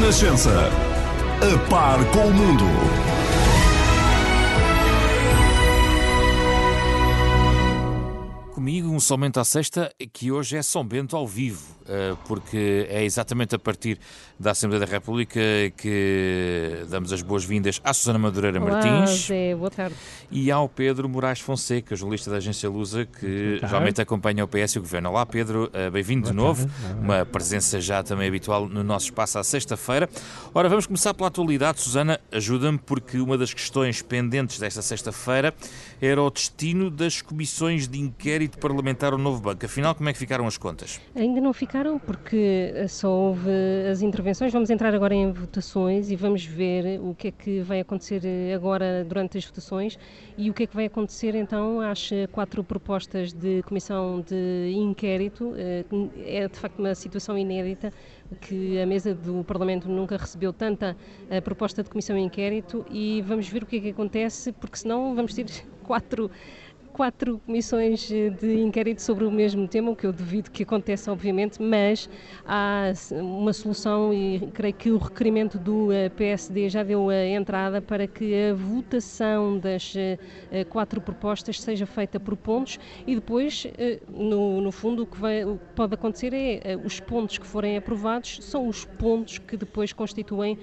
Renascença. A par com o mundo. Comigo, um somente à sexta, que hoje é São Bento ao vivo, eh, porque é exatamente a partir da Assembleia da República que damos as boas-vindas à Susana Madureira Olá, Martins Zé, boa tarde. e ao Pedro Moraes Fonseca, jornalista da agência Lusa, que geralmente acompanha o PS e o Governo. Olá, Pedro, eh, bem-vindo de novo. Uma presença já também habitual no nosso espaço à sexta-feira. Ora, vamos começar pela atualidade. Susana, ajuda-me, porque uma das questões pendentes desta sexta-feira era o destino das comissões de inquérito parlamentar ao novo banco. Afinal, como é que ficaram as contas? Ainda não ficaram porque eh, só houve as intervenções. Vamos entrar agora em votações e vamos ver o que é que vai acontecer eh, agora durante as votações e o que é que vai acontecer então às eh, quatro propostas de comissão de inquérito. É de facto uma situação inédita que a mesa do Parlamento nunca recebeu tanta proposta de comissão de inquérito e vamos ver o que é que acontece porque senão vamos ter quatro quatro comissões de inquérito sobre o mesmo tema, o que eu duvido que aconteça, obviamente, mas há uma solução e creio que o requerimento do eh, PSD já deu a entrada para que a votação das eh, eh, quatro propostas seja feita por pontos e depois, no, no fundo, o que, vai- pode acontecer é os pontos que forem aprovados são os pontos que depois constituem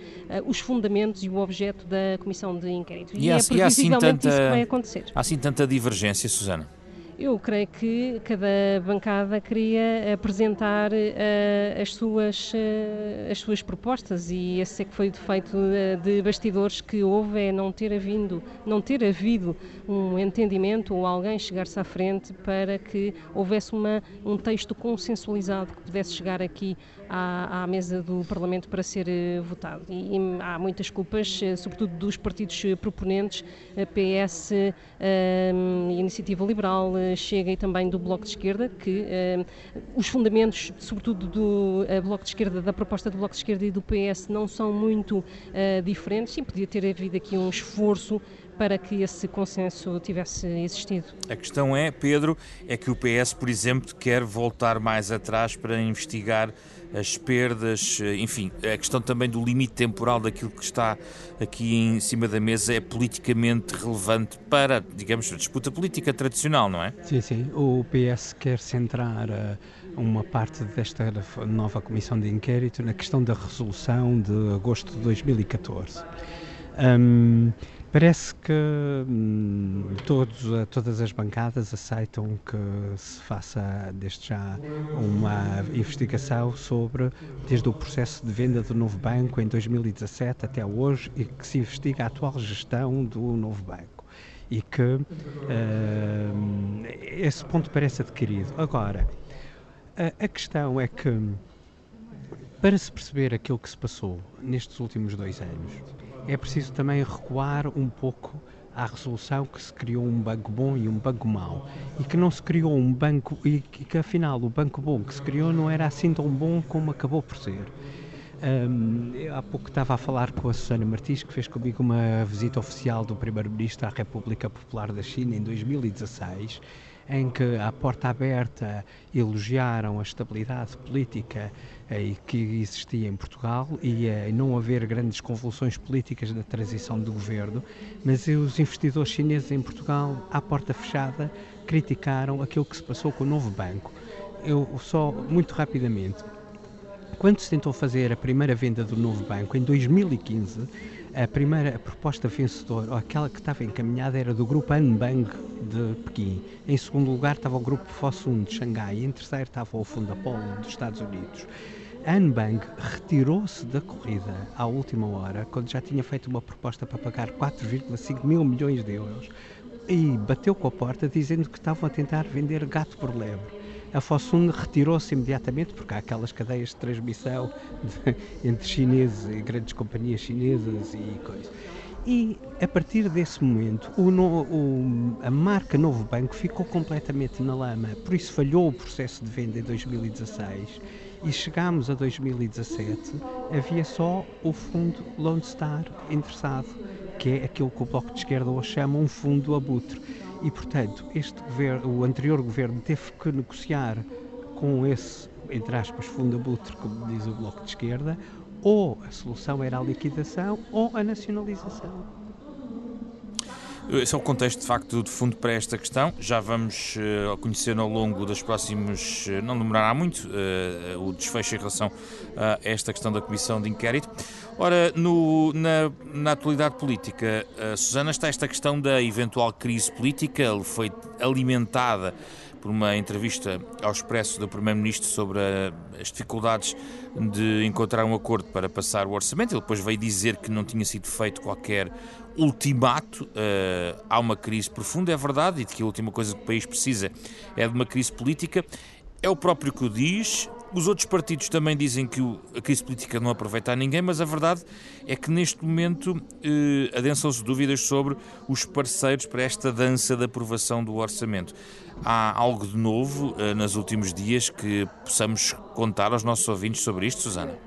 os fundamentos e o objeto da comissão de inquérito. E há- é e há assim previsivelmente isso tanta- que vai acontecer. Há assim tanta divergência, noches, Susana. Eu creio que cada bancada queria apresentar eh, as, suas, eh, as suas propostas e esse é que foi o defeito eh, de bastidores que houve, é não ter havido, não ter havido um entendimento ou alguém chegar-se à frente para que houvesse uma, um texto consensualizado que pudesse chegar aqui à, à mesa do Parlamento para ser votado. E, e há muitas culpas, sobretudo dos partidos proponentes, PS, eh, Iniciativa Liberal, Chega e também do Bloco de Esquerda, que eh, os fundamentos, sobretudo do eh, Bloco de Esquerda, da proposta do Bloco de Esquerda e do PS, não são muito eh, diferentes e podia ter havido aqui um esforço para que esse consenso tivesse existido. A questão é, Pedro, é que o PS, por exemplo, quer voltar mais atrás para investigar as perdas, eh, enfim, a questão também do limite temporal daquilo que está aqui em cima da mesa é politicamente relevante para, digamos, a disputa política tradicional, não é? Sim, sim. O PS quer centrar eh, uma parte desta nova comissão de inquérito na questão da resolução de agosto de 2014. Hum, parece que hum, todos, eh, todas as bancadas aceitam que se faça desde já uma investigação sobre desde o processo de venda do novo banco em 2017 até hoje e que se investiga a atual gestão do novo banco e que hum, esse ponto parece adquirido. Agora, a, a questão é que para se perceber aquilo que se passou nestes últimos dois anos, é preciso também recuar um pouco à resolução que se criou um banco bom e um banco mau e que não se criou um banco e que, que afinal o banco bom que se criou não era assim tão bom como acabou por ser. Hum, eu há pouco estava a falar com a Susana Martins, que fez comigo uma visita oficial do Primeiro-Ministro à República Popular da China em 2016, em que, à porta aberta, elogiaram a estabilidade política eh, que existia em Portugal e eh, não haver grandes convulsões políticas na transição do governo, mas os investidores chineses em Portugal, à porta fechada, criticaram aquilo que se passou com o novo banco. Eu só, muito rapidamente, quando se tentou fazer a primeira venda do novo banco, em 2015, a primeira proposta vencedora, ou aquela que estava encaminhada, era do grupo Anbang de Pequim. Em segundo lugar estava o grupo Fosun de Xangai. Em terceiro estava o Fundo Apollo dos Estados Unidos. Anbang retirou-se da corrida à última hora, quando já tinha feito uma proposta para pagar 4,5 mil milhões de euros, e bateu com a porta dizendo que estavam a tentar vender gato por lebre. A Fosun retirou-se imediatamente, porque há aquelas cadeias de transmissão de, entre chineses e grandes companhias chinesas e coisas. E a partir desse momento, o o, a marca Novo Banco ficou completamente na lama. Por isso falhou o processo de venda em 2016 e chegámos a 2017, havia só o fundo Lone Star interessado, que é aquilo que o Bloco de Esquerda hoje chama um fundo abutre. E, portanto, este governo, o anterior governo teve que negociar com esse, entre aspas, fundo abutre, como diz o Bloco de Esquerda, ou a solução era a liquidação ou a nacionalização. Esse é o contexto, de facto, de fundo para esta questão. Já vamos uh, conhecer ao longo dos próximos. Uh, não demorará muito uh, o desfecho em relação a esta questão da comissão de inquérito. Ora, no, na, na, atualidade política, Susana, está esta questão da eventual crise política. Ele foi alimentada por uma entrevista ao Expresso do Primeiro-Ministro sobre a, as dificuldades de encontrar um acordo para passar o orçamento. Ele depois veio dizer que não tinha sido feito qualquer ultimato. Uh, há uma crise profunda, é verdade, e de que a última coisa que o país precisa é de uma crise política. É o próprio que o diz, os outros partidos também dizem que a crise política não aproveita a ninguém, mas a verdade é que neste momento eh, adensam-se dúvidas sobre os parceiros para esta dança da aprovação do orçamento. Há algo de novo eh, nos últimos dias que possamos contar aos nossos ouvintes sobre isto, Susana?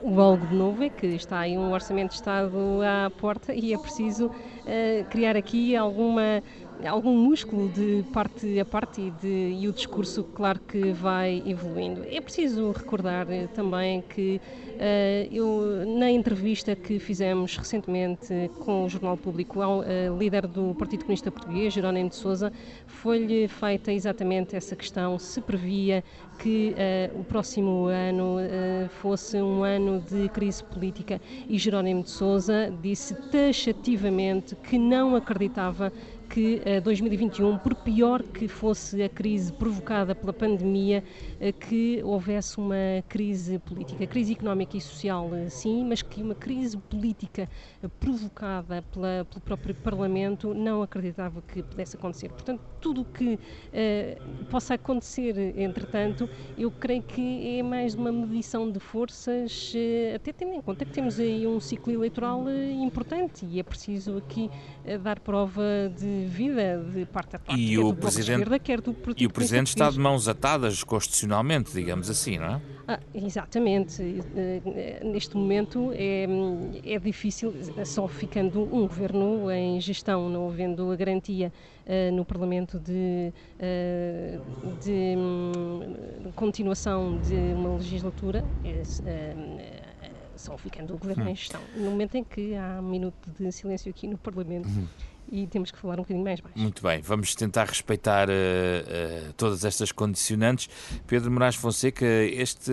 O algo de novo é que está aí um orçamento de Estado à porta e é preciso eh, criar aqui alguma algum músculo de parte a parte e, de, e o discurso, claro que vai evoluindo. É preciso recordar eh, também que uh, eu, na entrevista que fizemos recentemente com o Jornal Público ao uh, líder do Partido Comunista Português, Jerónimo de Souza, foi-lhe feita exatamente essa questão, se previa que o próximo ano fosse um ano de crise política e Jerónimo de Souza disse taxativamente que não acreditava que 2021, eh, por pior que fosse a crise provocada pela pandemia, eh, que houvesse uma crise política, crise económica e social, eh, sim, mas que uma crise política provocada pela, pelo próprio Parlamento não acreditava que pudesse acontecer. Portanto, tudo o que possa acontecer, entretanto, eu creio que é mais uma medição de forças, até tendo em conta que temos aí um ciclo eleitoral importante e é preciso aqui dar prova de vida de parte a parte, e quer o do presidente, esquerda, quer do E o Presidente está de mãos atadas constitucionalmente, digamos assim, não é? Ah, exatamente. Neste momento é, é difícil, só ficando um governo em gestão, não havendo a garantia uh, no Parlamento de, uh, de um, continuação de uma legislatura. Uh, só ficando o governo hum. em gestão. No momento em que há um minuto de silêncio aqui no Parlamento, hum e temos que falar um bocadinho mais baixo. Muito bem, vamos tentar respeitar uh, uh, todas estas condicionantes. Pedro Moraes Fonseca, este,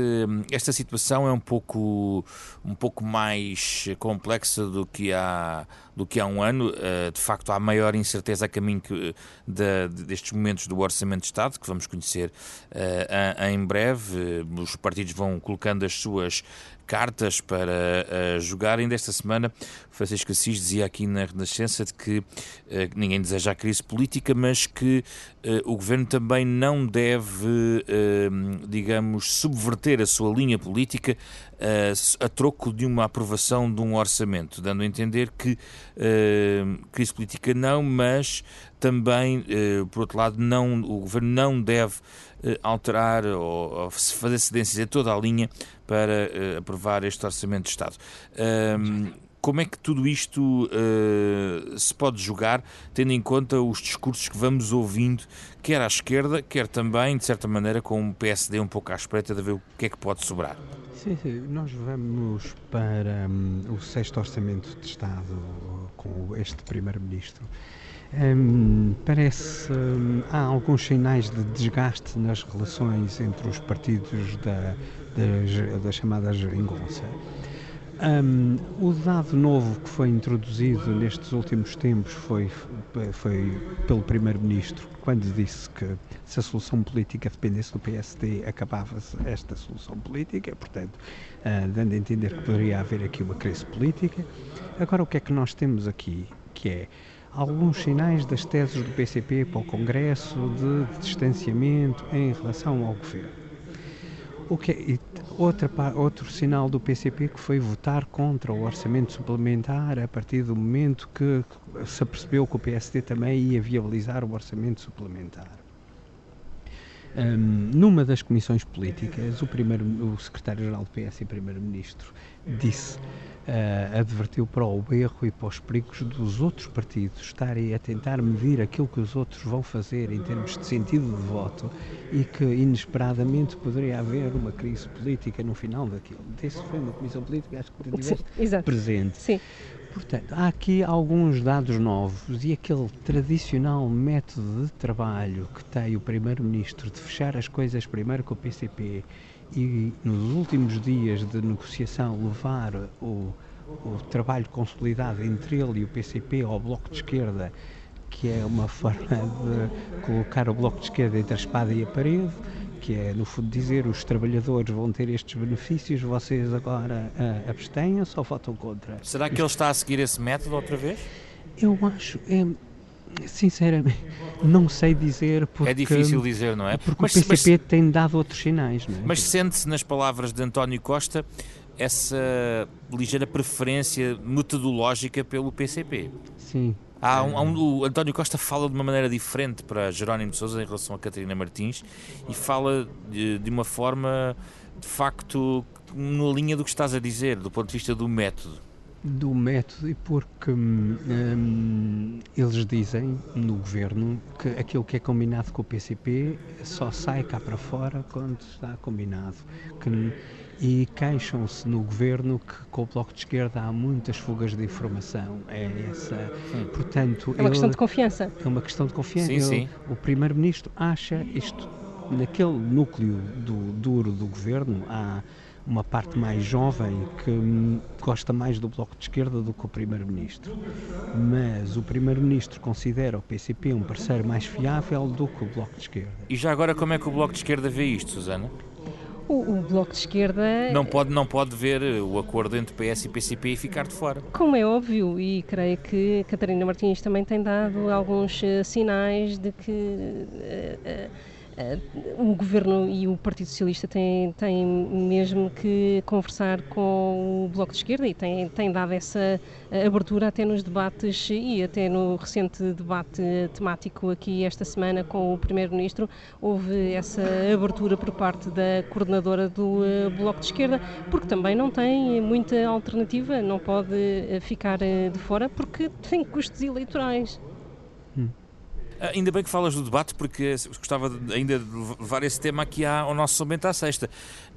esta situação é um pouco, um pouco mais complexa do que há, do que há um ano. Uh, de facto, há maior incerteza a caminho destes momentos do Orçamento de Estado, que vamos conhecer em breve. Os partidos vão colocando as suas cartas para uh, jogar. Ainda esta semana, Francisco Assis dizia aqui na Renascença de que ninguém deseja a crise política, mas que o governo também não deve, digamos, subverter a sua linha política a troco de uma aprovação de um orçamento, dando a entender que crise política não, mas também, por outro lado, não, o governo não deve alterar ou, ou fazer cedências a toda a linha para uh, aprovar este Orçamento de Estado. Um, como é que tudo isto uh, se pode julgar, tendo em conta os discursos que vamos ouvindo, quer à esquerda, quer também, de certa maneira, com o PSD um pouco à espreita de ver o que é que pode sobrar? Sim, sim. nós vamos para um, o sexto Orçamento de Estado com este Primeiro-Ministro. Um, parece um, há alguns sinais de desgaste nas relações entre os partidos da, da, da chamada geringonça. Um, o dado novo que foi introduzido nestes últimos tempos foi, foi pelo Primeiro-Ministro, quando disse que se a solução política dependesse do PSD, acabava-se esta solução política, portanto, uh, dando a entender que poderia haver aqui uma crise política. Agora, o que é que nós temos aqui? Que é alguns sinais das teses do PCP para o Congresso de distanciamento em relação ao governo. O que é, outra, outro sinal do PCP que foi votar contra o orçamento suplementar a partir do momento que se apercebeu que o PSD também ia viabilizar o orçamento suplementar. Um, numa das comissões políticas, o, primeiro, o secretário-geral do PS e primeiro-ministro disse, uh, advertiu para o erro e para os perigos dos outros partidos estarem a tentar medir aquilo que os outros vão fazer em termos de sentido de voto e que inesperadamente poderia haver uma crise política no final daquilo. Isso foi uma comissão política, acho que estiveste presente. Sim. Portanto, há aqui alguns dados novos e aquele tradicional método de trabalho que tem o Primeiro-Ministro de fechar as coisas primeiro com o PCP e nos últimos dias de negociação levar o, o trabalho consolidado entre ele e o PCP ao Bloco de Esquerda, que é uma forma de colocar o Bloco de Esquerda entre a espada e a parede, que é, no fundo, dizer os trabalhadores vão ter estes benefícios, vocês agora uh, abstenham-se ou votam contra. Será que ele está a seguir esse método outra vez? Eu acho, é, sinceramente, não sei dizer porque... É difícil dizer, não é? Porque mas, o PCP mas, tem dado outros sinais, não é? Mas sente-se nas palavras de António Costa essa ligeira preferência metodológica pelo PCP? Sim, Há um, há um, o António Costa fala de uma maneira diferente para Jerónimo de Sousa em relação a Catarina Martins e fala de, de uma forma, de facto, na linha do que estás a dizer, do ponto de vista do método. Do método, e porque hum, hum eles dizem no governo que aquilo que é combinado com o PCP só sai cá para fora quando está combinado. Que e queixam-se no governo que com o Bloco de Esquerda há muitas fugas de informação. É essa, portanto, é uma ele, questão de confiança. É uma questão de confiança. Sim, ele, sim. O primeiro-ministro acha isto naquele núcleo do, duro do governo há uma parte mais jovem que gosta mais do Bloco de Esquerda do que o Primeiro-Ministro. Mas o Primeiro-Ministro considera o PCP um parceiro mais fiável do que o Bloco de Esquerda. E já agora, como é que o Bloco de Esquerda vê isto, Susana? O, o, Bloco de Esquerda. Não pode, não pode ver o acordo entre PS e PCP e ficar de fora. Como é óbvio, e creio que Catarina Martins também tem dado alguns uh, sinais de que. Uh, Uh, o Governo e o Partido Socialista têm, têm mesmo que conversar com o Bloco de Esquerda e têm, têm dado essa abertura até nos debates e até no recente debate temático aqui esta semana com o Primeiro-Ministro houve essa abertura por parte da coordenadora do uh, Bloco de Esquerda porque também não tem muita alternativa, não pode uh, ficar de fora porque tem custos eleitorais. Ah, ainda bem que falas do debate, porque gostava ainda de levar esse tema aqui ao nosso somente à sexta.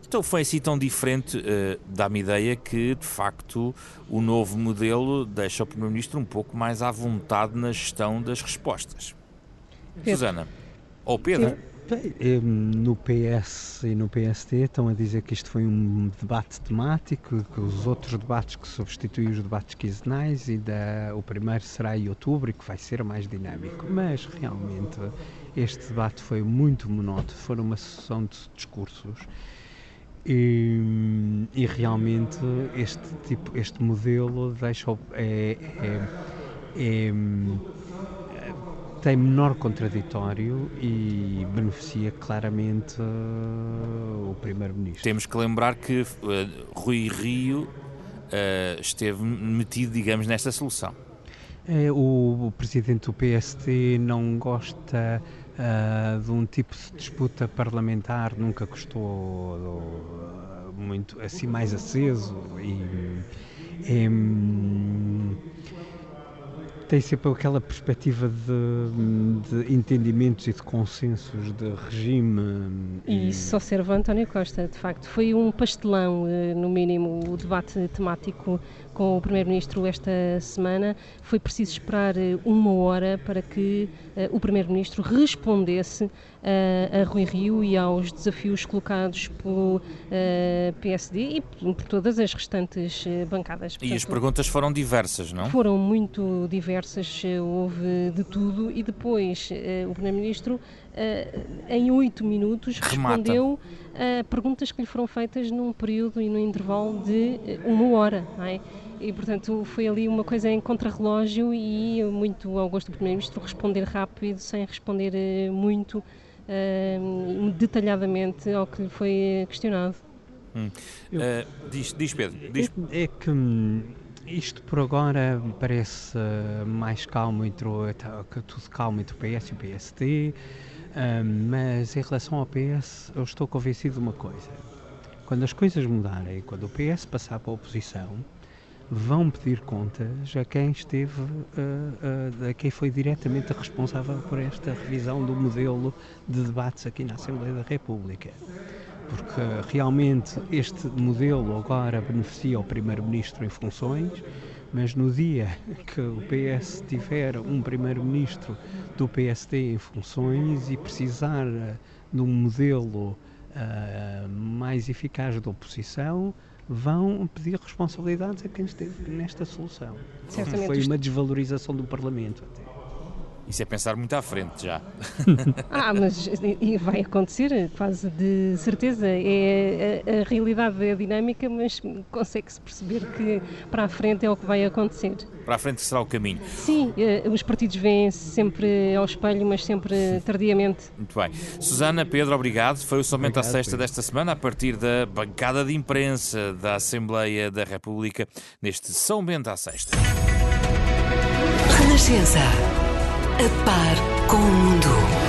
Então foi assim tão diferente, uh, dá-me ideia que, de facto, o novo modelo deixa o Primeiro-Ministro um pouco mais à vontade na gestão das respostas. Pedro. Susana. Ou Pedro. Sim. No PS e no PST estão a dizer que isto foi um debate temático, que os outros debates que substituem os debates quinzenais e da, o primeiro será em outubro e que vai ser mais dinâmico. Mas realmente este debate foi muito monótono, foi uma sessão de discursos e, e realmente este tipo, este modelo deixa é, é, é tem menor contraditório e beneficia claramente uh, o Primeiro-Ministro. Temos que lembrar que uh, Rui Rio uh, esteve metido, digamos, nesta solução. É, o, o, presidente do PST não gosta de um tipo de disputa parlamentar, nunca gostou muito assim mais aceso e. É, tem sempre aquela perspectiva de, de, entendimentos e de consensos de regime. E isso só serve a António Costa, de facto. Foi um pastelão, eh, no mínimo, o debate temático com o Primeiro-Ministro esta semana. Foi preciso esperar eh, uma hora para que uh, o Primeiro-Ministro respondesse uh, a Rui Rio e aos desafios colocados pelo uh, PSD e por, por todas as restantes bancadas. Portanto, e as perguntas foram diversas, não? Foram muito diversas, houve de tudo e depois o Primeiro-Ministro em oito minutos respondeu a perguntas que lhe foram feitas num período e num intervalo de uma hora. Não é? E, portanto, foi ali uma coisa em contrarrelógio e muito ao gosto do Primeiro-Ministro responder rápido, sem responder eh, muito uh, detalhadamente ao que lhe foi questionado. Hum. Uh, diz, diz, Pedro. Diz... É, é, que hum, isto por agora parece mais calmo entre tudo calmo entre o PS e o PST. mas em relação ao PS, eu estou convencido de uma coisa. Quando as coisas mudarem, quando o PS passar para a oposição, vão pedir contas a quem esteve, uh, uh, a quem foi diretamente responsável por esta revisão do modelo de debates aqui na Assembleia da República. Porque realmente este modelo agora beneficia o Primeiro-Ministro em funções, mas no dia que o PS tiver um Primeiro-Ministro do PSD em funções e precisar de um modelo uh, mais eficaz da oposição, vão pedir responsabilidades a quem esteve nesta solução. Certamente Foi uma desvalorização do Parlamento até. Isso é pensar muito à frente já. ah, mas e vai acontecer, quase de certeza. É a, a realidade é a dinâmica, mas consegue-se perceber que para a frente é o que vai acontecer. Para a frente será o caminho. Sim, eh, os partidos vêm sempre ao espelho, mas sempre tardiamente. Muito bem. Susana, Pedro, obrigado. Foi o Somente à Sexta desta semana, a partir da bancada de imprensa da Assembleia da República, neste São Bento à Sexta. Renascença a par com o mundo.